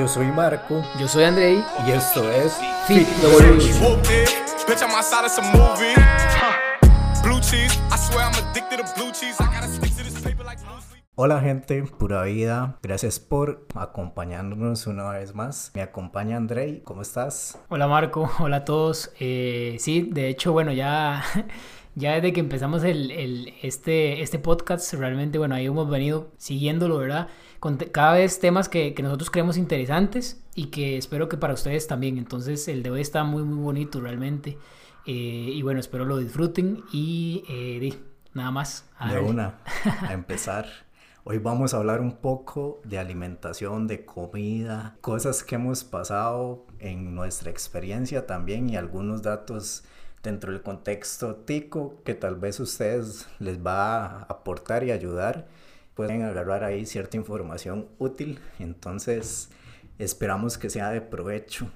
Yo soy Marco. Yo soy Andrei. Y esto es Fit. Hola gente, pura vida. Gracias por acompañarnos una vez más. Me acompaña Andrei. ¿Cómo estás? Hola Marco, hola a todos. Eh, sí, de hecho, bueno, ya, ya desde que empezamos el, el- este, este podcast, realmente, bueno, ahí hemos venido siguiéndolo, ¿verdad? Con cada vez temas que, que nosotros creemos interesantes y que espero que para ustedes también. Entonces, el de hoy está muy, muy bonito realmente. Eh, y bueno, espero lo disfruten y eh, nada más. a De una, a empezar. Hoy vamos a hablar un poco de alimentación, de comida, cosas que hemos pasado en nuestra experiencia también y algunos datos dentro del contexto tico que tal vez ustedes les va a aportar y ayudar. Pueden agarrar ahí cierta información útil, entonces esperamos que sea de provecho.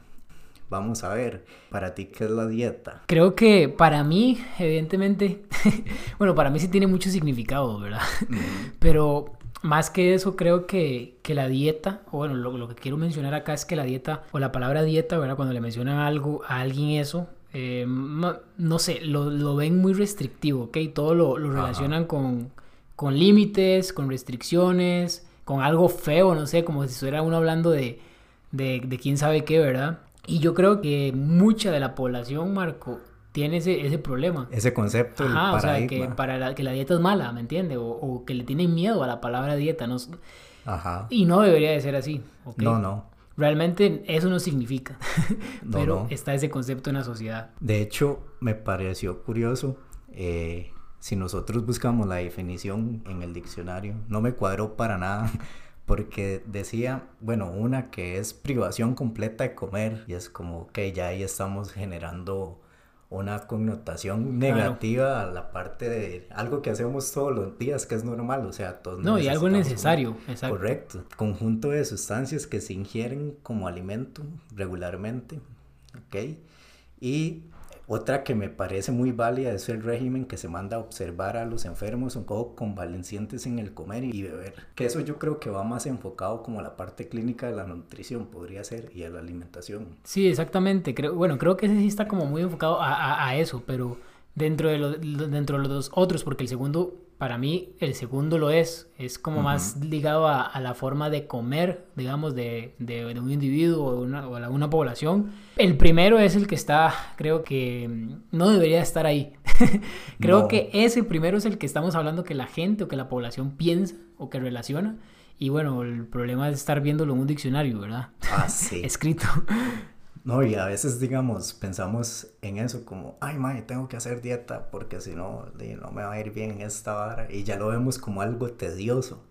Vamos a ver, para ti, ¿qué es la dieta? Creo que para mí, evidentemente, bueno, para mí sí tiene mucho significado, ¿verdad? Pero más que eso, creo que, que la dieta, o bueno, lo, lo que quiero mencionar acá es que la dieta, o la palabra dieta, ¿verdad? Cuando le mencionan algo a alguien eso, eh, no sé, lo, lo ven muy restrictivo, ¿ok? Todo lo, lo Ajá. relacionan con, con límites, con restricciones, con algo feo, no sé, como si estuviera uno hablando de, de, de quién sabe qué, ¿verdad? Y yo creo que mucha de la población, Marco, tiene ese, ese problema. Ese concepto, el Ajá, o sea, que para la, que la dieta es mala, ¿me entiendes? O, o que le tienen miedo a la palabra dieta, ¿no? Ajá. Y no debería de ser así, ¿ok? No, no. Realmente eso no significa, No, pero no. está ese concepto en la sociedad. De hecho, me pareció curioso, eh, si nosotros buscamos la definición en el diccionario, no me cuadró para nada, porque decía, bueno, una que es privación completa de comer, y es como que ya ahí estamos generando una connotación Claro. negativa a la parte de algo que hacemos todos los días, que es normal, o sea, todos No, y algo necesario, exacto. Correcto. Conjunto de sustancias que se ingieren como alimento regularmente. ¿Ok? Y otra que me parece muy válida es el régimen que se manda a observar a los enfermos o convalecientes en el comer y beber. Que eso yo creo que va más enfocado como a la parte clínica de la nutrición, podría ser, y a la alimentación. Sí, exactamente. Creo, bueno, creo que ese sí está como muy enfocado a, eso, pero dentro de, lo- dentro de los otros, porque el segundo, para mí, el segundo lo es, es como más ligado a, a la forma de comer, digamos, de, de- de un individuo o, una, o una población. El primero es el que está, creo que mm, no debería estar ahí. creo No. que ese primero es el que estamos hablando que la gente o que la población piensa o que relaciona. Y bueno, el problema es estar viéndolo en un diccionario, ¿verdad? Ah, sí. Escrito. No, y a veces, digamos, pensamos en eso como, ay, mae, tengo que hacer dieta porque si no, no me va a ir bien en esta vara. Y ya lo vemos como algo tedioso.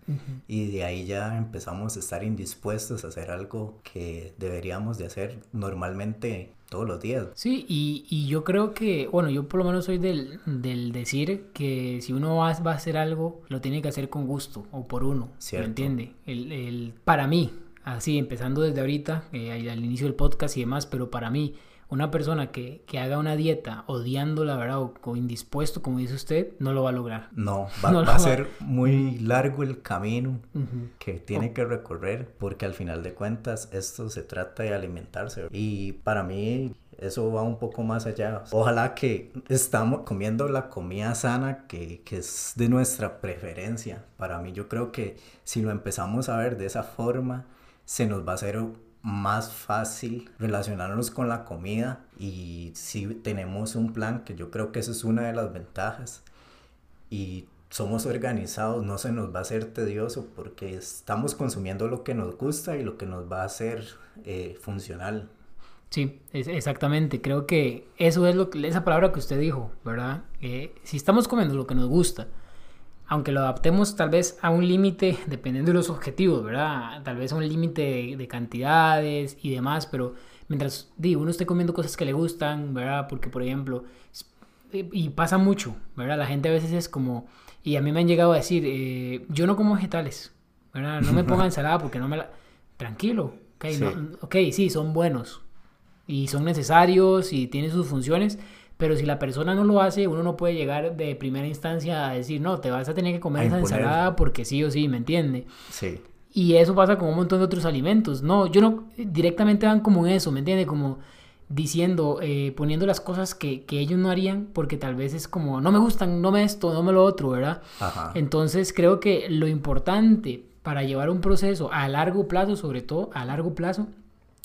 Y de ahí ya empezamos a estar indispuestos a hacer algo que deberíamos de hacer normalmente todos los días. Sí, y, y yo creo que, bueno, yo por lo menos soy del, del decir que si uno va, va a hacer algo, lo tiene que hacer con gusto o por uno, Cierto. ¿me entiende? El, el- para mí, así, empezando desde ahorita, eh, al inicio del podcast y demás, pero para mí, una persona que, que haga una dieta odiándola, ¿verdad? O, o indispuesto, como dice usted, no lo va a lograr. No, va, No va a ser muy largo el camino Ujú. que tiene que recorrer porque al final de cuentas esto se trata de alimentarse y para mí eso va un poco más allá. Ojalá que estamos comiendo la comida sana que, que es de nuestra preferencia. Para mí yo creo que si lo empezamos a ver de esa forma se nos va a hacer más fácil relacionarnos con la comida y si tenemos un plan que yo creo que eso es una de las ventajas y somos organizados, no se nos va a hacer tedioso porque estamos consumiendo lo que nos gusta y lo que nos va a hacer eh, funcional. Sí, es- exactamente. Creo que eso es lo que, esa palabra que usted dijo, ¿verdad? Si estamos comiendo lo que nos gusta, aunque lo adaptemos tal vez a un límite, dependiendo de los objetivos, ¿verdad? Tal vez a un límite de, de cantidades y demás, pero mientras digo, uno esté comiendo cosas que le gustan, ¿verdad? Porque, por ejemplo, y pasa mucho, ¿verdad? La gente a veces es como, y a mí me han llegado a decir, eh, yo no como vegetales, ¿verdad? No me ponga ensalada porque no me la... Tranquilo, ok, Sí. no- ok, sí, son buenos y son necesarios y tienen sus funciones, Pero si la persona no lo hace, uno no puede llegar de primera instancia a decir, no, te vas a tener que comer esa ensalada porque sí o sí, ¿me entiende? Sí. Y eso pasa con un montón de otros alimentos. No, yo no, directamente van como eso, ¿me entiende? Como diciendo, eh, poniendo las cosas que, que, ellos no harían porque tal vez es como, no me gustan, no me esto, no me lo otro, ¿verdad? Ajá. Entonces creo que lo importante para llevar un proceso a largo plazo, sobre todo a largo plazo,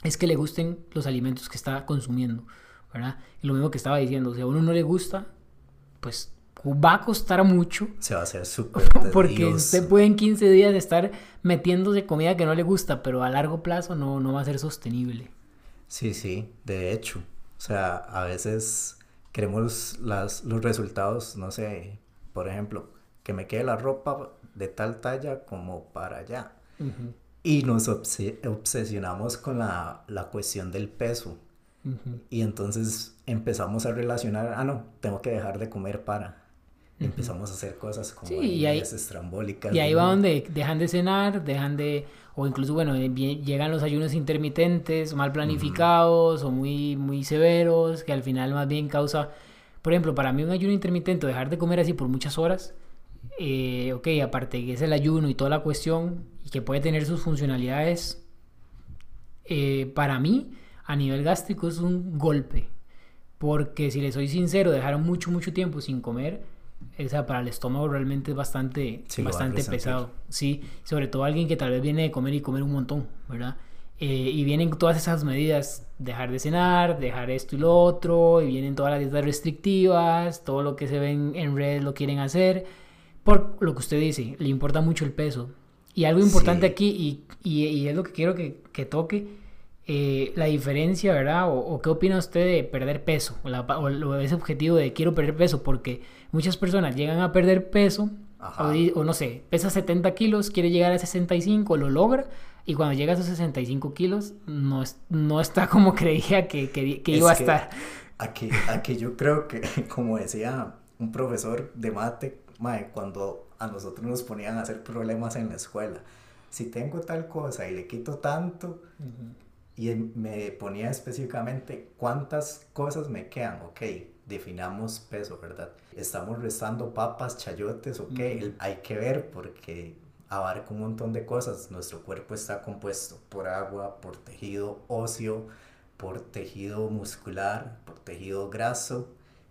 es que le gusten los alimentos que está consumiendo, ¿verdad? Y lo mismo que estaba diciendo, si a uno no le gusta, pues va a costar mucho. Se va a hacer súper Porque usted puede en 15 días estar metiéndose comida que no le gusta, pero a largo plazo no, no va a ser sostenible. Sí, sí, de hecho. O sea, a veces queremos las, los resultados, no sé, por ejemplo, que me quede la ropa de tal talla como para allá. Ujú, Y nos obse- obsesionamos con la, la cuestión del peso. Y entonces empezamos a relacionar, ah, no, tengo que dejar de comer para. Y Empezamos a hacer cosas como Sí, y ahí- estrambólicas. Y ahí ¿no? va donde dejan de cenar, dejan de, o incluso, bueno, eh, llegan los ayunos intermitentes, mal planificados o muy, muy severos, que al final más bien causa, por ejemplo, para mí un ayuno intermitente, dejar de comer así por muchas horas, eh, ok, aparte que es el ayuno y toda la cuestión, y que puede tener sus funcionalidades, eh, para mí, a nivel gástrico es un golpe. Porque si le soy sincero, dejar mucho, mucho tiempo sin comer, o sea, para el estómago realmente es bastante, Sí, bastante pesado. Sí, sobre todo alguien que tal vez viene de comer y comer un montón, ¿verdad? Eh, y vienen todas esas medidas, dejar de cenar, dejar esto y lo otro, y vienen todas las dietas restrictivas, todo lo que se ven en redes lo quieren hacer, por lo que usted dice, le importa mucho el peso. Y algo importante Sí. aquí, y, y- y es lo que quiero que, que toque, eh, la diferencia, ¿verdad? O, o qué opina usted de perder peso, o, la o lo- ese objetivo de quiero perder peso, porque muchas personas llegan a perder peso, o, o no sé, pesa 70 kilos, quiere llegar a 65, lo logra, y cuando llega a esos 65 kilos, no, es- no está como creía que, que- que Es iba a que estar. Aquí, aquí yo creo que, como decía un profesor de mate, mae, cuando a nosotros nos ponían a hacer problemas en la escuela, si tengo tal cosa y le quito tanto, y él me ponía específicamente cuántas cosas me quedan, ok, definamos peso, ¿verdad? Estamos restando papas, chayotes, ok, hay que ver porque abarca un montón de cosas. Nuestro cuerpo está compuesto por agua, por tejido óseo, por tejido muscular, por tejido graso.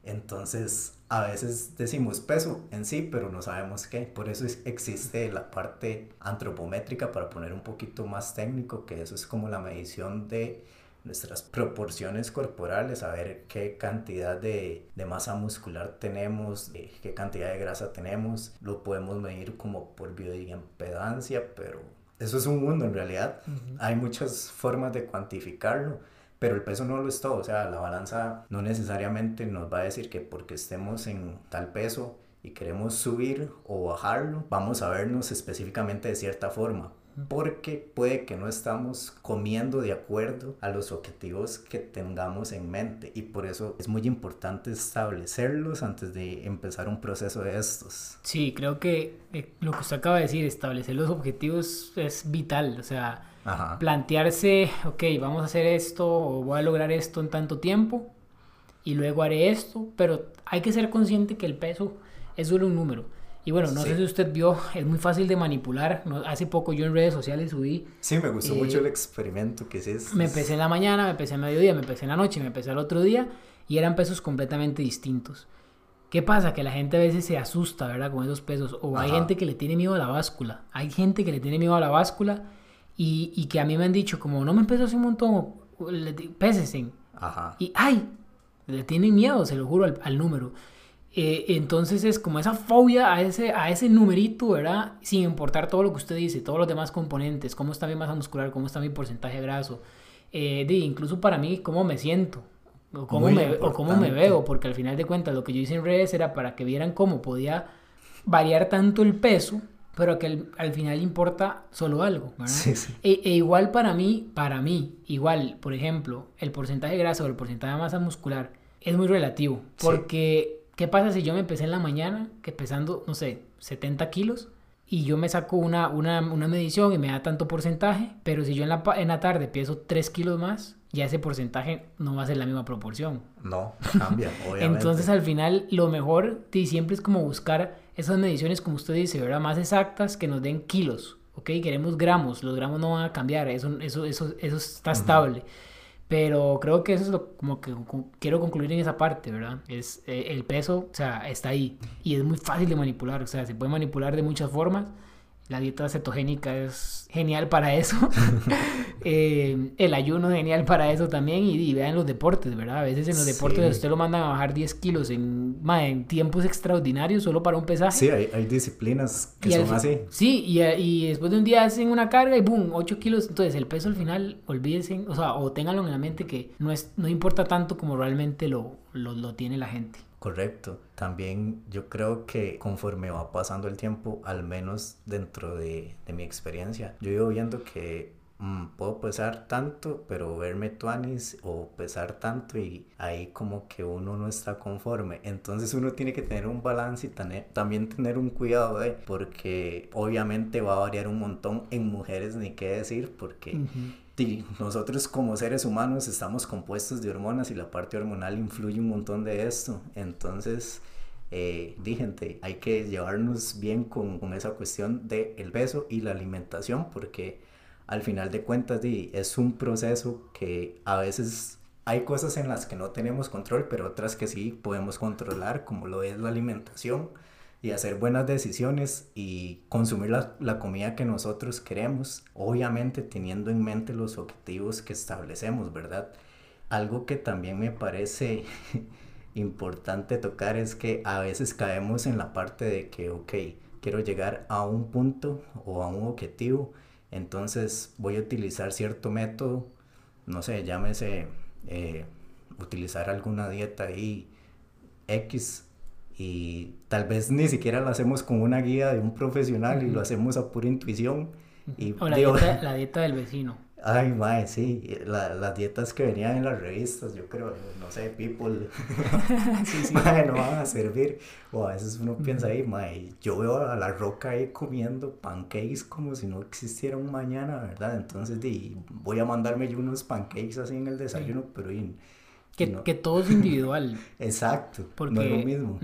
Entonces, a veces decimos peso en sí, pero no sabemos qué. Por eso es- existe la parte antropométrica para poner un poquito más técnico, que eso es como la medición de nuestras proporciones corporales, a ver qué cantidad de, de masa muscular tenemos, de qué cantidad de grasa tenemos. Lo podemos medir como por bioimpedancia, pero eso es un mundo en realidad. Hay muchas formas de cuantificarlo. Pero el peso no lo es todo, o sea, la balanza no necesariamente nos va a decir que porque estemos en tal peso y queremos subir o bajarlo, vamos a vernos específicamente de cierta forma. Porque puede que no estamos comiendo de acuerdo a los objetivos que tengamos en mente. Y por eso es muy importante establecerlos antes de empezar un proceso de estos. Sí, creo que eh, lo que usted acaba de decir, establecer los objetivos es vital. O sea, Ajá. plantearse, ok, vamos a hacer esto o voy a lograr esto en tanto tiempo y luego haré esto, pero hay que ser consciente que el peso es solo un número. Y bueno, no Sí. sé si usted vio, es muy fácil de manipular. No- hace poco yo en redes sociales subí, Sí, me gustó Eh, mucho el experimento que hiciste. me pesé en la mañana, me pesé a mediodía, me pesé en la noche, me pesé al otro día y eran pesos completamente distintos. ¿Qué pasa? Que la gente a veces se asusta, ¿verdad? Con esos pesos. O hay Ajá. gente que le tiene miedo a la báscula. Hay gente que le tiene miedo a la báscula y, y que a mí me han dicho, como no me peso así un montón, pésesen. Ajá. Y ¡ay! Le tienen miedo, se lo juro, al, al número. Eh, entonces es como esa fobia a ese, a ese numerito, ¿verdad? Sin importar todo lo que usted dice, todos los demás componentes, cómo está mi masa muscular, cómo está mi porcentaje graso, eh, de, incluso para mí, cómo me siento, o cómo, me, o cómo me veo, porque al final de cuentas lo que yo hice en redes era para que vieran cómo podía variar tanto el peso, pero que al, al final importa solo algo, ¿verdad? Sí, sí. E, e igual para mí, para mí, igual, por ejemplo, el porcentaje de grasa o el porcentaje de masa muscular es muy relativo. Sí. Porque, ¿qué pasa si yo me pesé en la mañana, que pesando, no sé, 70 kilos, y yo me saco una, una, una medición y me da tanto porcentaje, pero si yo en la, en la tarde peso 3 kilos más, ya ese porcentaje no va a ser la misma proporción. No, cambia, obviamente. Entonces al final lo mejor sí, siempre es como buscar esas mediciones, como usted dice, ¿verdad? Más exactas que nos den kilos, ok, queremos gramos, los gramos no van a cambiar, eso, eso, eso, eso está estable. Pero creo que eso es lo como que quiero concluir en esa parte, ¿verdad? Es eh, el peso, o sea, está ahí y es muy fácil de manipular, o sea, se puede manipular de muchas formas. La dieta cetogénica es genial para eso. Eh, el ayuno es genial para eso también. Y, y vean los deportes, ¿verdad? A veces en los deportes Sí. usted lo mandan a bajar 10 kilos en, en tiempos extraordinarios solo para un pesaje. Sí, hay, hay disciplinas que Y son así. Sí, y, y después de un día hacen una carga y boom, 8 kilos. Entonces el peso al final, olvídense, o sea, o ténganlo en la mente que no, es, no importa tanto como realmente lo, lo, lo tiene la gente. Correcto. También yo creo que conforme va pasando el tiempo, al menos dentro de, de mi experiencia, yo ido viendo que mm, puedo pesar tanto, pero verme tuanis o pesar tanto y ahí como que uno no está conforme. Entonces uno tiene que tener un balance y tane- también tener un cuidado de, porque obviamente va a variar un montón en mujeres, ni qué decir, porque... nosotros como seres humanos estamos compuestos de hormonas y la parte hormonal influye un montón de esto. Entonces, eh, hay que llevarnos bien con, esa cuestión del peso y la alimentación porque al final de cuentas di, es un proceso que a veces hay cosas en las que no tenemos control, pero otras que sí podemos controlar, como lo es la alimentación y hacer buenas decisiones y consumir la, la comida que nosotros queremos, obviamente teniendo en mente los objetivos que establecemos, ¿verdad? Algo que también me parece importante tocar es que a veces caemos en la parte de que, ok, quiero llegar a un punto o a un objetivo, entonces voy a utilizar cierto método, no sé, llámese eh, utilizar alguna dieta ahí X y tal vez ni siquiera lo hacemos con una guía de un profesional y lo hacemos a pura intuición. Y O la, digo, dieta, la dieta del vecino. Ay, mae, sí, la- las dietas que venían en las revistas, yo creo, no sé, People, mae, no van a servir. O a veces uno piensa ahí, mae, yo veo a la roca ahí comiendo pancakes como si no existiera un mañana, ¿verdad? Entonces, di, voy a mandarme yo unos pancakes así en el desayuno, pero y- Que, no. que todo es individual. exacto, Porque, no es lo mismo.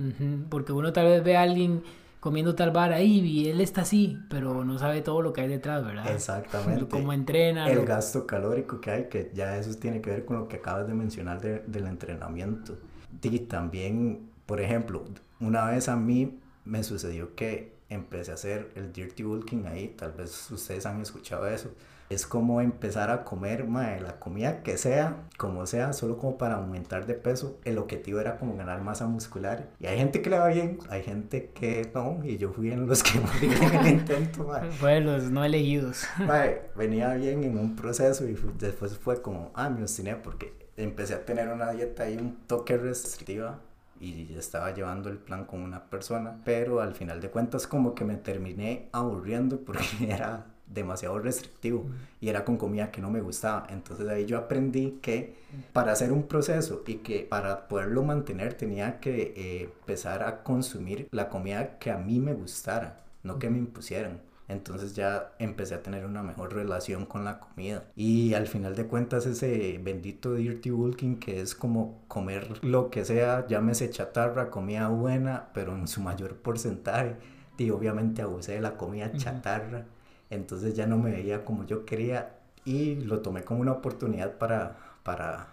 Porque uno tal vez ve a alguien comiendo tal vara ahí y él está así, pero no sabe todo lo que hay detrás, ¿verdad? Exactamente. Cómo entrena. el lo- gasto calórico que hay, que ya eso tiene que ver con lo que acabas de mencionar de- del entrenamiento. Y también, por ejemplo, una vez a mí me sucedió que empecé a hacer el dirty bulking ahí, tal vez ustedes han escuchado eso. Es como empezar a comer mae, la comida que sea, como sea, solo como para aumentar de peso. El objetivo era como ganar masa muscular. Y hay gente que le va bien, hay gente que no, y yo fui en los que morí en el intento. mae. Fue los no elegidos. Mae, venía bien en un proceso y después fue como, ah, me obstiné porque empecé a tener una dieta y un toque restrictiva y estaba llevando el plan con una persona, pero al final de cuentas como que me terminé aburriendo porque era demasiado restrictivo y era con comida que no me gustaba. Entonces ahí yo aprendí que para hacer un proceso y que para poderlo mantener tenía que eh, empezar a consumir la comida que a mí me gustara, no que me impusieran. Entonces ya empecé a tener una mejor relación con la comida. Y al final de cuentas ese bendito dirty bulking que es como comer lo que sea, llámese chatarra, comida buena, pero en su mayor porcentaje. Y obviamente abusé de la comida chatarra. Entonces ya no me veía como yo quería y lo tomé como una oportunidad para, para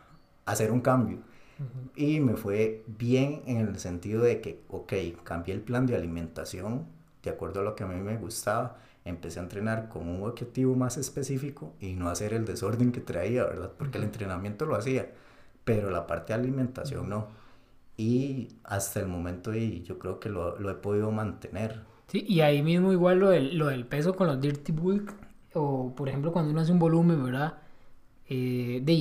hacer un cambio. Y me fue bien en el sentido de que, ok, cambié el plan de alimentación de acuerdo a lo que a mí me gustaba. Empecé a entrenar con un objetivo más específico y no hacer el desorden que traía, ¿verdad? Porque el entrenamiento lo hacía, pero la parte de alimentación no. Y hasta el momento y yo creo que lo, lo he podido mantener. Sí, y ahí mismo igual lo del, lo del peso con los dirty bulk, o por ejemplo cuando uno hace un volumen, ¿verdad? Eh, de,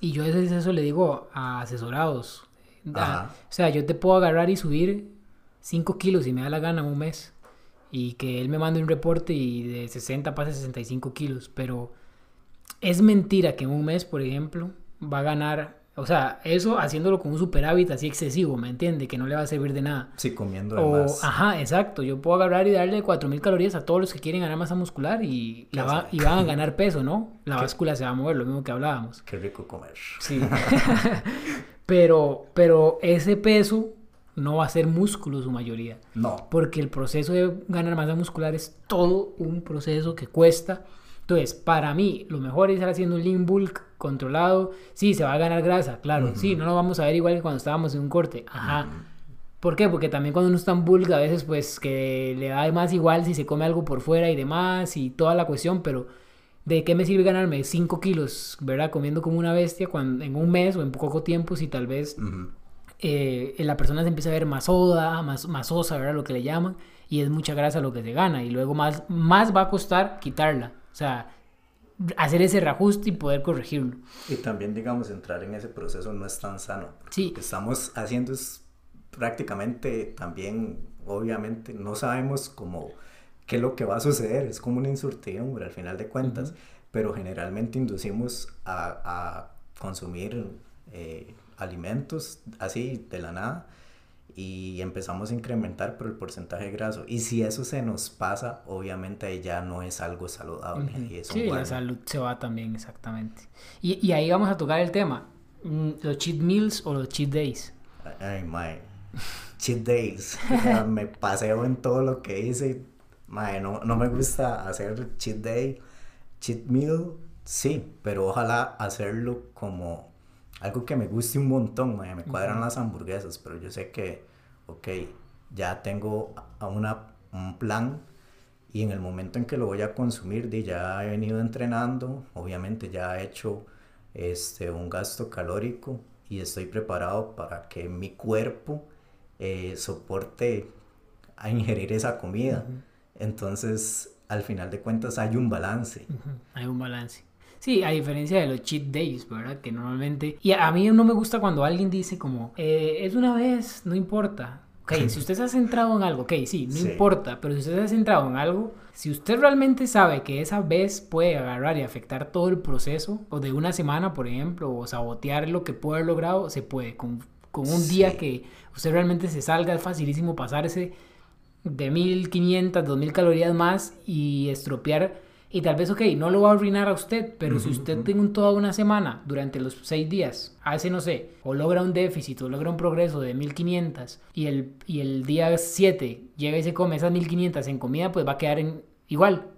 y yo a veces eso le digo a asesorados. a- Ajá. o sea, yo te puedo agarrar y subir 5 kilos si me da la gana en un mes. Y que él me mande un reporte y de 60 pase a 65 kilos. Pero es mentira que en un mes, por ejemplo, va a ganar... O sea, eso haciéndolo con un superávit así excesivo, ¿me entiende? Que no le va a servir de nada. Sí, comiendo de O, más. ajá, exacto. Yo puedo agarrar y darle 4000 calorías a todos los que quieren ganar masa muscular y, la va- y van a ganar peso, ¿no? La báscula se va a mover, lo mismo que hablábamos. Qué rico comer. Sí. pero, pero ese peso no va a ser músculo su mayoría. No. Porque el proceso de ganar masa muscular es todo un proceso que cuesta. Entonces, para mí, lo mejor es estar haciendo un lean bulk controlado. Sí, se va a ganar grasa, claro. Sí, no lo vamos a ver igual que cuando estábamos en un corte. Ajá. ¿Por qué? Porque también cuando uno está en bulk, a veces pues que le da más igual si se come algo por fuera y demás y toda la cuestión, pero ¿de qué me sirve ganarme 5 kilos, verdad? Comiendo como una bestia cuando, en un mes o en poco tiempo si tal vez eh, la persona se empieza a ver más soda, más, más sosa, ¿verdad? Lo que le llaman, y es mucha grasa lo que se gana, y luego más, más va a costar quitarla, o sea, hacer ese reajuste y poder corregirlo. Y también, digamos, entrar en ese proceso no es tan sano. Sí. Lo que estamos haciendo es prácticamente también, obviamente, no sabemos cómo, qué es lo que va a suceder. Es como una incertidumbre al final de cuentas. Pero generalmente inducimos a, a consumir eh, alimentos así de la nada y empezamos a incrementar por el porcentaje graso. Y si eso se nos pasa, obviamente ya no es algo saludable. y es un Sí, la salud se va también, exactamente. Y, y ahí vamos a tocar el tema, mm, los cheat meals o los cheat days. Ay, mae. Cheat days. Me paseo en todo lo que hice. Mae, no, no me gusta hacer cheat day. Cheat meal, sí, pero ojalá hacerlo como algo que me guste un montón. Me cuadran las hamburguesas, pero yo sé que, ok, ya tengo a una, un plan y en el momento en que lo voy a consumir, di, ya he venido entrenando, obviamente ya he hecho este, un gasto calórico y estoy preparado para que mi cuerpo eh, soporte a ingerir esa comida. Entonces, al final de cuentas, hay un balance. Hay un balance. Sí, a diferencia de los cheat days, ¿verdad? Que normalmente... Y a mí no me gusta cuando alguien dice como, eh, es una vez, no importa. Ok, si usted se ha centrado en algo, ok, sí, no Sí. importa, pero si usted se ha centrado en algo, si usted realmente sabe que esa vez puede agarrar y afectar todo el proceso, o de una semana, por ejemplo, o sabotear lo que puede haber logrado, se puede. Con, con un día que usted realmente se salga, es facilísimo pasarse de 1500, 2000 calorías más y estropear. Y tal vez, ok, no lo va a arruinar a usted, pero si usted tiene un- toda una semana durante los seis días, hace, no sé, o logra un déficit o logra un progreso de 1500 y el, y el día 7 llega y se come esas 1500 en comida, pues va a quedar en, igual.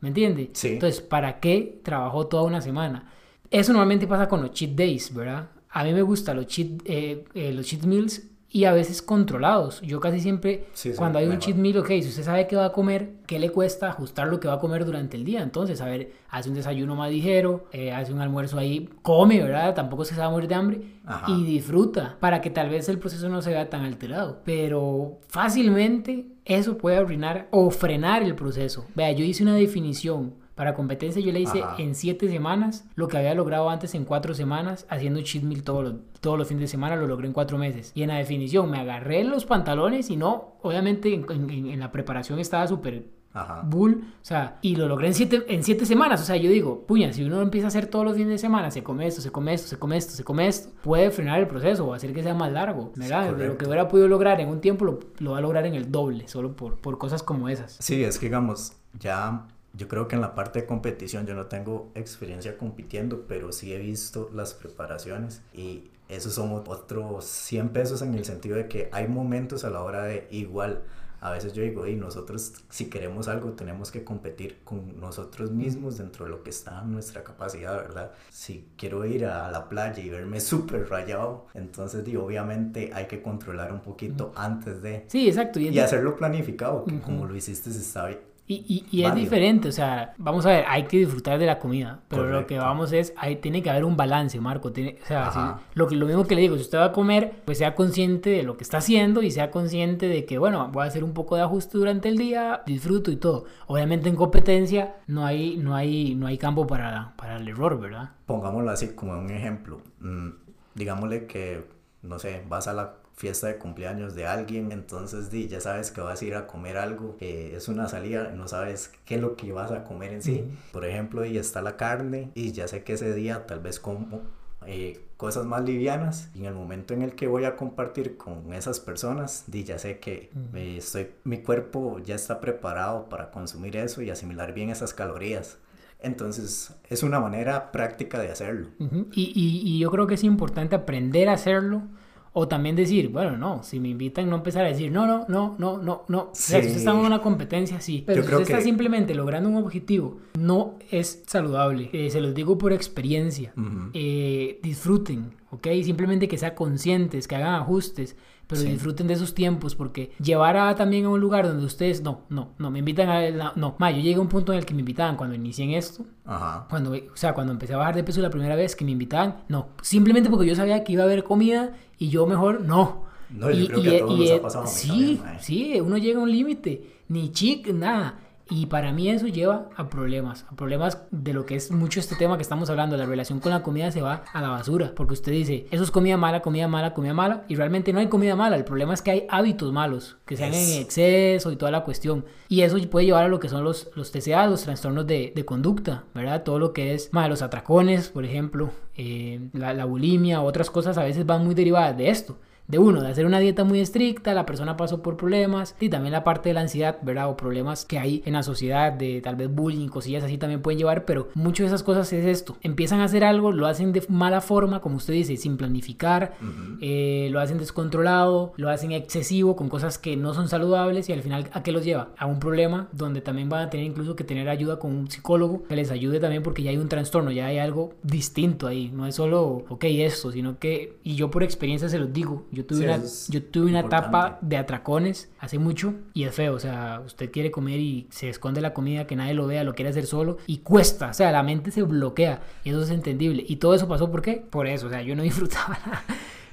¿Me entiende? Sí. Entonces, ¿para qué trabajó toda una semana? Eso normalmente pasa con los cheat days, ¿verdad? A mí me gustan los cheat, eh, eh, los cheat meals y a veces controlados. Yo casi siempre, Sí, cuando hay un mejor. cheat meal, ok, si usted sabe qué va a comer, ¿qué le cuesta ajustar lo que va a comer durante el día? Entonces, a ver, hace un desayuno más ligero, eh, hace un almuerzo ahí, come, ¿verdad? Tampoco se va a morir de hambre Ajá. y disfruta para que tal vez el proceso no se vea tan alterado. Pero fácilmente eso puede arruinar o frenar el proceso. Vea, yo hice una definición. Para competencia yo le hice Ajá. en 7 semanas lo que había logrado antes en 4 semanas haciendo cheat meal todos los, todos los fines de semana, lo logré en 4 meses. Y en la definición me agarré los pantalones y no, obviamente en, en- en la preparación estaba súper Ajá. bull, o sea, y lo logré en siete, en siete semanas, o sea, yo digo, puña, si uno lo empieza a hacer todos los fines de semana, se come esto, se come esto, se come esto, se come esto, puede frenar el proceso o hacer que sea más largo, ¿verdad? De lo que hubiera podido lograr en un tiempo, lo, lo va a lograr en el doble, solo por, por cosas como esas. Sí, es que digamos, ya yo creo que en la parte de competición yo no tengo experiencia compitiendo, pero sí he visto las preparaciones y esos son otros 100 pesos en el sentido de que hay momentos a la hora de igual. A veces yo digo, y nosotros si queremos algo tenemos que competir con nosotros mismos dentro de lo que está en nuestra capacidad, ¿verdad? Si quiero ir a la playa y verme súper rayado, entonces digo, obviamente hay que controlar un poquito antes de... Sí, exacto, y Y hacerlo planificado, que como lo hiciste está bien. Y, y- y es diferente, o sea, vamos a ver, hay que disfrutar de la comida, pero lo que vamos es, hay, tiene que haber un balance, Marco, tiene, o sea, si- lo, que, lo mismo que le digo, si usted va a comer, pues sea consciente de lo que está haciendo y sea consciente de que, bueno, voy a hacer un poco de ajuste durante el día, disfruto y todo. Obviamente en competencia no hay, no hay, no hay campo para, para el error, ¿verdad? Pongámoslo así como un ejemplo. Mm, digámosle que, no sé, vas a la fiesta de cumpleaños de alguien, entonces di, ya sabes que vas a ir a comer algo, que es una salida, no sabes qué es lo que vas a comer en sí. Por ejemplo, y está la carne y ya sé que ese día tal vez como eh, cosas más livianas y en el momento en el que voy a compartir con esas personas, di, ya sé que eh, estoy, mi cuerpo ya está preparado para consumir eso y asimilar bien esas calorías. Entonces es una manera práctica de hacerlo. Y- y yo creo que es importante aprender a hacerlo O también decir, bueno, no, si me invitan, no empezar a decir, no, no, no, no, no, no. O sea, si Sí. usted está en una competencia, sí. Pero Yo si usted está simplemente logrando un objetivo, no es saludable. Eh, se los digo por experiencia. Eh, disfruten, ¿ok? Simplemente que sean conscientes, que hagan ajustes, pero Sí. disfruten de esos tiempos, porque llevar a, también a un lugar donde ustedes, no, no, no, me invitan a, no, no, ma, yo llegué a un punto en el que me invitaban cuando inicié en esto, Ajá. cuando, o sea, cuando empecé a bajar de peso la primera vez que me invitaban, no, simplemente porque yo sabía que iba a haber comida y yo mejor no. No, yo creo que a todos nos ha pasado a mí Sí, también, sí, uno llega a un límite, ni chic, nada. Y para mí eso lleva a problemas, a problemas de lo que es mucho este tema que estamos hablando, la relación con la comida se va a la basura, porque usted dice, eso es comida mala, comida mala, comida mala, y realmente no hay comida mala, el problema es que hay hábitos malos, que sean Es- en exceso y toda la cuestión. Y eso puede llevar a lo que son los, los TCA, los trastornos de, de conducta, ¿verdad? Todo lo que es, más los atracones, por ejemplo, eh, la, la bulimia, otras cosas a veces van muy derivadas de esto de uno, de hacer una dieta muy estricta, la persona pasó por problemas y también la parte de la ansiedad, ¿verdad? O problemas que hay en la sociedad de tal vez bullying, cosillas así también pueden llevar, pero muchas de esas cosas es esto. Empiezan a hacer algo, lo hacen de mala forma, como usted dice, sin planificar, eh, lo hacen descontrolado, lo hacen excesivo con cosas que no son saludables y al final ¿a qué los lleva? A un problema donde también van a tener incluso que tener ayuda con un psicólogo que les ayude también porque ya hay un trastorno, ya hay algo distinto ahí, no es solo, ok, esto, sino que, y yo por experiencia se los digo, yo tuve Sí, una, yo tuve una etapa de atracones hace mucho y es feo, o sea, usted quiere comer y se esconde la comida, que nadie lo vea, lo quiere hacer solo y cuesta, o sea, la mente se bloquea y eso es entendible. Y todo eso pasó ¿por qué? Por eso, o sea, yo no disfrutaba nada.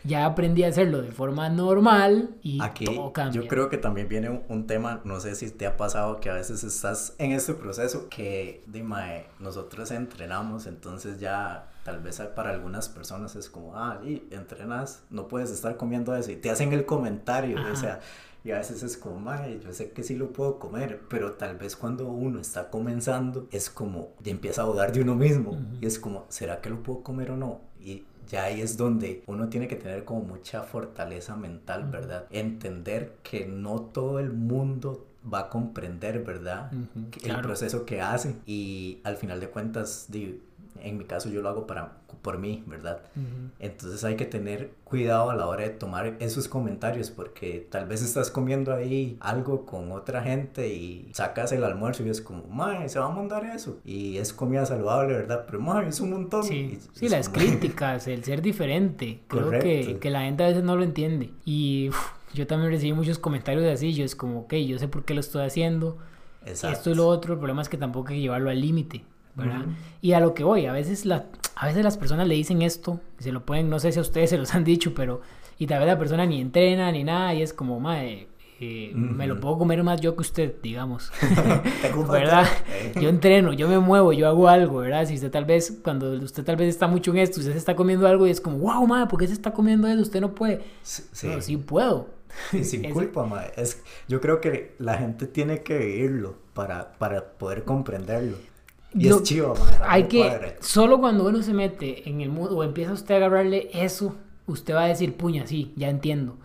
Ya aprendí a hacerlo de forma normal y Aquí todo cambia. yo creo que también viene un, un tema, no sé si te ha pasado que a veces estás en este proceso que, dime, nosotros entrenamos, entonces ya tal vez para algunas personas es como, ah, y entrenas, no puedes estar comiendo eso, y te hacen el comentario, Ajá. o sea, y a veces es como, mae, yo sé que sí lo puedo comer, pero tal vez cuando uno está comenzando es como, ya empieza a dudar de uno mismo, Ujú. y es como, ¿será que lo puedo comer o no? Y ya ahí es donde uno tiene que tener como mucha fortaleza mental, Ujú. ¿verdad? Entender que no todo el mundo va a comprender, ¿verdad? Ujú, Que- El claro. proceso que hace y al final de cuentas, di- en mi caso yo lo hago para, por mí, ¿verdad? Ujú. Entonces hay que tener cuidado a la hora de tomar esos comentarios porque tal vez estás comiendo ahí algo con otra gente y sacas el almuerzo y es como, mae, se va a mandar eso. Y es comida saludable, ¿verdad? Pero mae, es un montón. Sí, Y sí, es las como- críticas, el ser diferente, creo que, Correcto. que la gente a veces no lo entiende. Y yo también recibí muchos comentarios así, yo es como, ok, yo sé por qué lo estoy haciendo, Exacto. esto y lo otro, el problema es que tampoco hay que llevarlo al límite, Y a lo que voy, a veces, la, a veces las personas le dicen esto, y se lo pueden, no sé si a ustedes se los han dicho, pero, y tal vez la persona ni entrena ni nada, y es como, madre, eh, me lo puedo comer más yo que usted, digamos. ¿Verdad? eh. Yo entreno, yo me muevo, yo hago algo, ¿verdad? Si usted tal vez, cuando usted tal vez está mucho en esto, usted se está comiendo algo y es como, wow, madre, ¿por qué se está comiendo eso? Usted no puede. Sí, sí. No, sí puedo. Y sin Es- culpa, mae. Es, yo creo que la gente tiene que vivirlo para, para poder comprenderlo. Y es a mí Hay que, cuadra. solo cuando uno se mete en el mundo o empieza usted a agarrarle eso, usted va a decir, puña, sí, ya entiendo.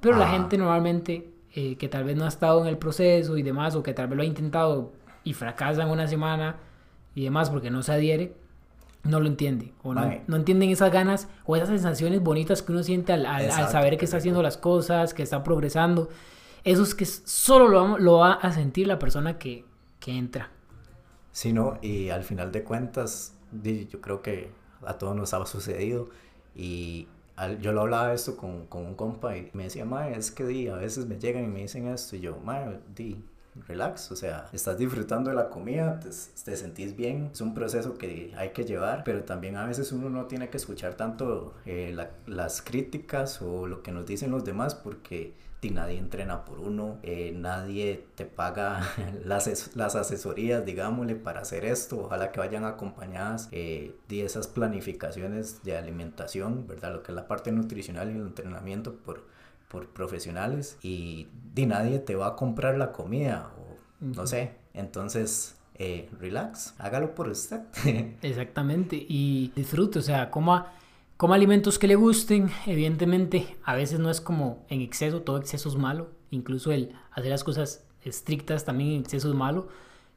Pero la Ajá. gente normalmente eh, que tal vez no ha estado en el proceso y demás, o que tal vez lo ha intentado y fracasa en una semana y demás porque no se adhiere, no lo entiende. O no, no entienden esas ganas o esas sensaciones bonitas que uno siente al, al- al saber que está haciendo las cosas, que está progresando. Eso es que solo lo, va- lo va a sentir la persona que, que entra. Sí, ¿no? Y al final de cuentas, yo creo que a todos nos ha sucedido. Y yo lo hablaba esto con, con un compa y me decía, mae, es que di, a veces me llegan y me dicen esto. Y yo, mae, di, relax. O sea, estás disfrutando de la comida, te, te sentís bien. Es un proceso que hay que llevar, pero también a veces uno no tiene que escuchar tanto eh, la- las críticas o lo que nos dicen los demás porque nadie entrena por uno, eh, nadie te paga las, as- las asesorías, digámosle, para hacer esto. Ojalá que vayan acompañadas eh, de esas planificaciones de alimentación, ¿verdad? Lo que es la parte nutricional y el entrenamiento por, por profesionales. Y di, nadie te va a comprar la comida o no sé. Entonces, eh, relax, hágalo por usted. Exactamente, y disfrute, o sea, coma, coma alimentos que le gusten, evidentemente a veces no es como en exceso, todo exceso es malo, incluso el hacer las cosas estrictas también en exceso es malo,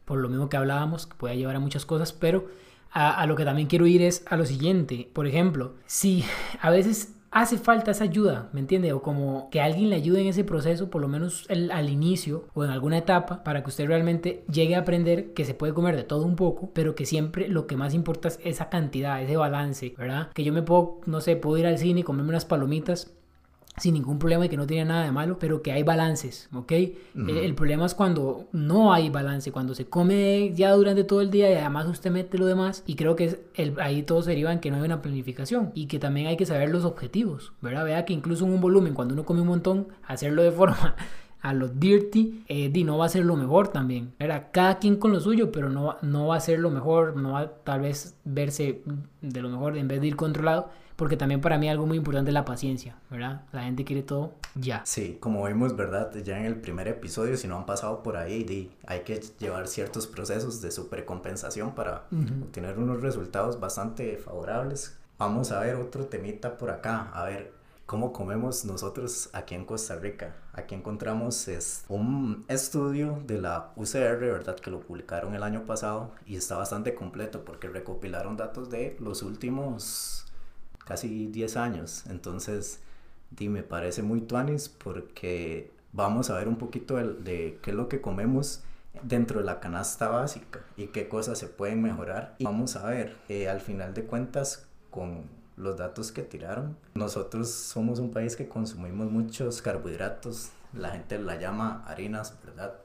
por lo mismo que hablábamos, que puede llevar a muchas cosas, pero a, a lo que también quiero ir es a lo siguiente, por ejemplo, si a veces hace falta esa ayuda, ¿me entiende? O como que alguien le ayude en ese proceso, por lo menos el- al inicio o en alguna etapa, para que usted realmente llegue a aprender que se puede comer de todo un poco, pero que siempre lo que más importa es esa cantidad, ese balance, ¿verdad? Que yo me puedo, no sé, puedo ir al cine y comerme unas palomitas sin ningún problema y que no tiene nada de malo, pero que hay balances, ¿ok? el, el problema es cuando no hay balance, cuando se come ya durante todo el día y además usted mete lo demás y creo que es el, ahí todo se deriva en que no hay una planificación y que también hay que saber los objetivos, ¿verdad? Vea que incluso en un volumen, cuando uno come un montón, hacerlo de forma a lo dirty, eh, di, no va a ser lo mejor también. ¿verdad? Cada quien con lo suyo, pero no, va- no va a ser lo mejor, no va a tal vez verse de lo mejor en vez de ir controlado, porque también para mí algo muy importante es la paciencia, ¿verdad? La gente quiere todo ya. Sí, como vimos, ¿verdad? Ya en el primer episodio, si no han pasado por ahí, hay que llevar ciertos procesos de supercompensación para obtener unos resultados bastante favorables. Vamos a ver otro temita por acá, a ver cómo comemos nosotros aquí en Costa Rica. Aquí encontramos es, un estudio de la UCR, ¿verdad? Que lo publicaron el año pasado y está bastante completo porque recopilaron datos de los últimos casi 10 años. Entonces, di, me parece muy tuanis porque vamos a ver un poquito de, de qué es lo que comemos dentro de la canasta básica y qué cosas se pueden mejorar. Y vamos a ver, eh, al final de cuentas, con los datos que tiraron, nosotros somos un país que consumimos muchos carbohidratos, la gente la llama harinas, ¿verdad?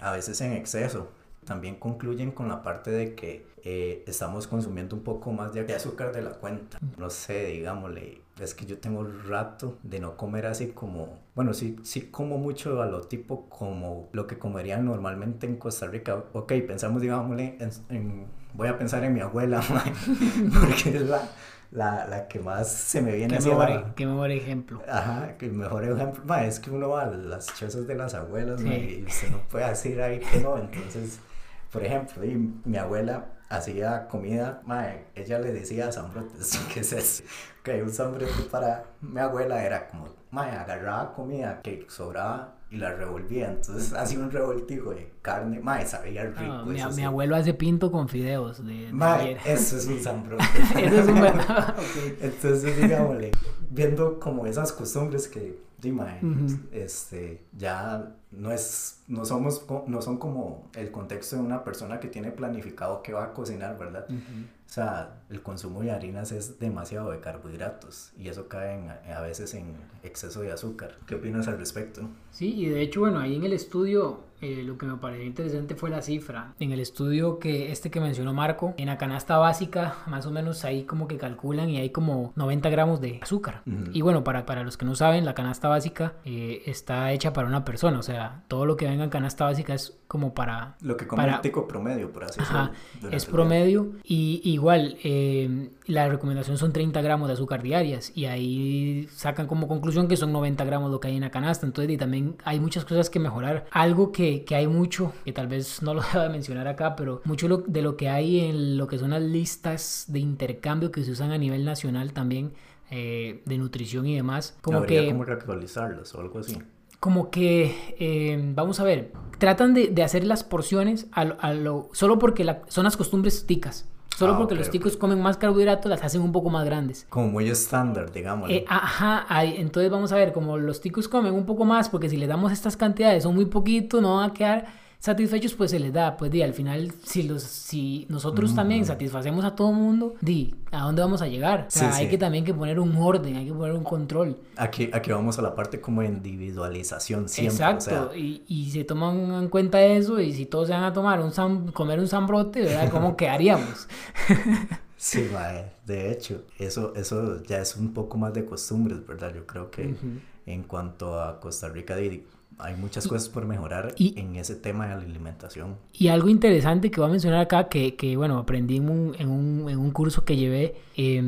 A veces en exceso. También concluyen con la parte de que eh, estamos consumiendo un poco más de azúcar de la cuenta. No sé, digámosle, es que yo tengo un rato de no comer así como, bueno, sí, sí como mucho a lo tipo como lo que comerían normalmente en Costa Rica. Ok, pensamos, digámosle, en, en- voy a pensar en mi abuela, porque es la, la, la que más se me viene Qué así a mejor, la- qué mejor ejemplo. Ajá, que mejor ejemplo, ma, es que uno va a las chozas de las abuelas ma, Sí. y usted no puede decir ahí que no. Entonces, por ejemplo, y mi abuela hacía comida, ma, ella le decía zambrotes, ¿qué es eso? Que un zambrote para mi abuela era como, ma, agarraba comida que sobraba y la revolvía. Entonces, hacía un revoltijo de carne, ma, sabía rico. Ah, mi, eso mi sí. abuelo hace pinto con fideos de, de Ma, ayer. eso es un zambrote. Eso es un buen... Ok. Entonces, digámosle, viendo como esas costumbres que, mae, Ujú. este, ya no es, no somos, no son como el contexto de una persona que tiene planificado que va a cocinar, ¿verdad? O sea, el consumo de harinas es demasiado de carbohidratos y eso cae en- a veces en exceso de azúcar. ¿Qué opinas al respecto? Sí, y de hecho, bueno, ahí en el estudio eh, lo que me pareció interesante fue la cifra. En el estudio que este que mencionó Marco, en la canasta básica, más o menos ahí como que calculan y hay como 90 gramos de azúcar. Y bueno, para, para los que no saben, la canasta básica eh, está hecha para una persona, o sea, todo lo que venga en canasta básica es como para Lo que come Para- un tico promedio, por así decirlo. es el promedio y igual eh, la recomendación son 30 gramos de azúcar diarias y ahí sacan como conclusión que son 90 gramos lo que hay en la canasta entonces y también hay muchas cosas que mejorar algo que, que hay mucho que tal vez no lo deba de mencionar acá pero mucho lo- de lo que hay en lo que son las listas de intercambio que se usan a nivel nacional también eh, de nutrición y demás como Habría que como reactualizarlos o algo así. como que, eh, vamos a ver, tratan de, de hacer las porciones a lo, a lo- solo porque la- son las costumbres ticas. Solo Ah, porque los ticos comen más carbohidratos, las hacen un poco más grandes. Como muy estándar, digamos. Eh, ajá, ahí- entonces vamos a ver, como los ticos comen un poco más, porque si les damos estas cantidades son muy poquito, no van a quedar satisfechos, pues se les da. Pues di, al final, si, los, si nosotros también satisfacemos a todo mundo, di, ¿a dónde vamos a llegar? O sea, Sí, hay sí. que también que poner un orden, hay que poner un control. Aquí, aquí vamos a la parte como individualización siempre. Exacto, O sea, y, y se toman en cuenta eso y si todos se van a tomar un sam- comer un zambrote, ¿verdad? ¿Cómo quedaríamos? sí, mae, de hecho, eso, eso ya es un poco más de costumbres, ¿verdad? Yo creo que en cuanto a Costa Rica hay muchas cosas por mejorar y- en ese tema de la alimentación. Y algo interesante que voy a mencionar acá, que, que, bueno, aprendí en un, en un, en un curso que llevé, eh,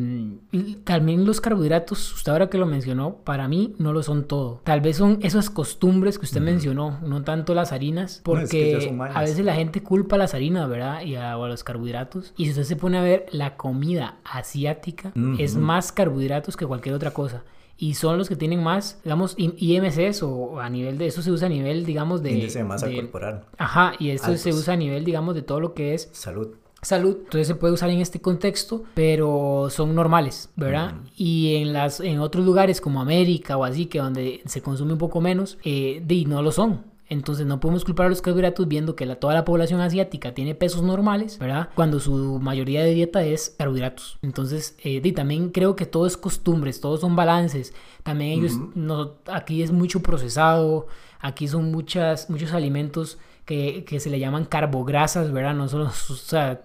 también los carbohidratos, usted ahora que lo mencionó, para mí no lo son todo. Tal vez son esas costumbres que usted mencionó, no tanto las harinas, No, es que porque a veces la gente culpa a las harinas, ¿verdad? Y a, o a los carbohidratos. Y si usted se pone a ver, la comida asiática es Ujú. más carbohidratos que cualquier otra cosa. Y son los que tienen más, digamos, IMCs o a nivel de eso se usa a nivel, digamos, de... Índice de masa de- corporal. Ajá, y esto se usa a nivel, digamos, de todo lo que es Salud. salud, entonces se puede usar en este contexto, pero son normales, ¿verdad? Y en las en otros lugares como América o así, que donde se consume un poco menos, eh, no lo son. Entonces no podemos culpar a los carbohidratos viendo que la, toda la población asiática tiene pesos normales, ¿verdad? Cuando su mayoría de dieta es carbohidratos. Entonces, eh, di, también creo que todo es costumbres, todos son balances. También ellos, no, aquí es mucho procesado, aquí son muchas, muchos alimentos que, que se le llaman carbograsas, ¿verdad? No solo, o sea,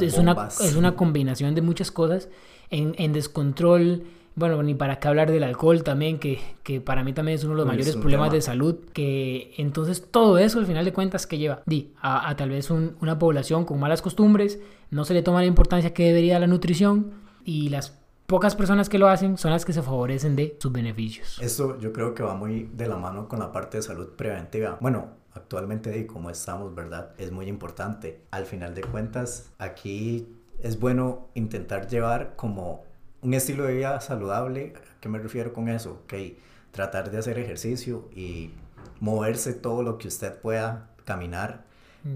es una, es una combinación de muchas cosas en, en descontrol. Bueno, ni para qué hablar del alcohol también, que, que para mí también es uno de los es mayores problemas tema. de salud. Que entonces todo eso al final de cuentas que lleva di, a, a tal vez un- una población con malas costumbres, no se le toma la importancia que debería a la nutrición y las pocas personas que lo hacen son las que se favorecen de sus beneficios. Esto yo creo que va muy de la mano con la parte de salud preventiva. Bueno, actualmente y como estamos, ¿verdad? Es muy importante. Al final de cuentas, aquí es bueno intentar llevar como un estilo de vida saludable. ¿A qué me refiero con eso? Ok, tratar de hacer ejercicio y moverse todo lo que usted pueda, caminar.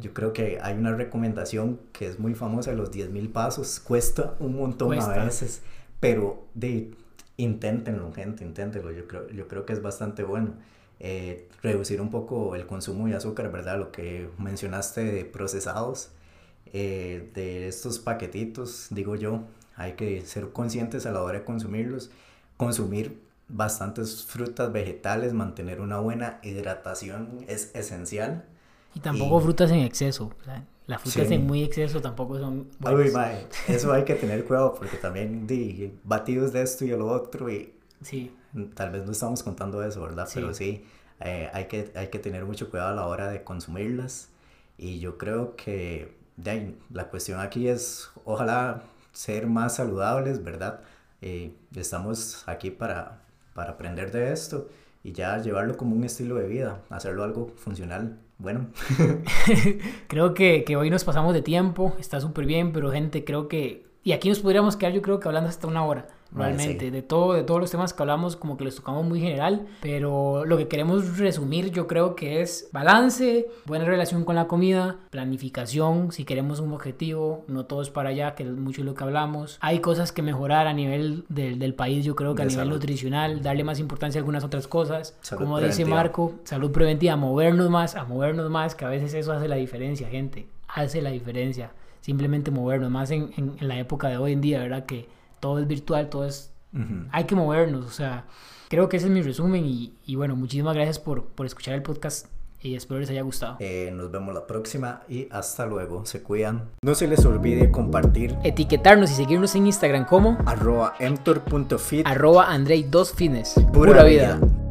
Yo creo que hay una recomendación que es muy famosa los 10.000 pasos. Cuesta un montón Cuesta. a veces, pero de, inténtenlo, gente, inténtenlo. Yo creo, yo creo que es bastante bueno. Eh, reducir un poco el consumo de azúcar, ¿verdad? Lo que mencionaste de procesados, eh, de estos paquetitos, digo yo, hay que ser conscientes a la hora de consumirlos. Consumir bastantes frutas, vegetales, mantener una buena hidratación es esencial. Y tampoco Y- frutas en exceso. o sea, las frutas Sí. en muy exceso tampoco son Uy, buenas. mae, eso hay que tener cuidado porque también di, batidos de esto y de lo otro y Sí. tal vez no estamos contando eso, ¿verdad? Sí. Pero sí, eh, hay, que, hay que tener mucho cuidado a la hora de consumirlas y yo creo que de ahí, la cuestión aquí es ojalá ser más saludables, ¿verdad? Eh, estamos aquí para, para aprender de esto y ya llevarlo como un estilo de vida, hacerlo algo funcional. Bueno, Creo que, que hoy nos pasamos de tiempo, está súper bien, pero gente, creo que... Y aquí nos podríamos quedar, yo creo que hablando hasta una hora, realmente, sí. de todo, de todos los temas que hablamos, como que les tocamos muy general, pero lo que queremos resumir, yo creo que es balance, buena relación con la comida, planificación, si queremos un objetivo, no todo es para allá, que es mucho lo que hablamos. Hay cosas que mejorar a nivel del, del país, yo creo que a nivel nutricional, darle más importancia a algunas otras cosas, Salud como dice. Marco, salud preventiva, movernos más, a movernos más, que a veces eso hace la diferencia, gente, hace la diferencia. Simplemente movernos más en, en- en la época de hoy en día, ¿verdad? Que todo es virtual, todo es... Hay que movernos, o sea, creo que ese es mi resumen y, y bueno, muchísimas gracias por, por escuchar el podcast y espero les haya gustado. Eh, nos vemos la próxima y hasta luego. Se cuidan. No se les olvide compartir Etiquetarnos y seguirnos en Instagram como arroba emtor.fit. arroba Andrei 2 Fitness. Pura Pura vida. vida.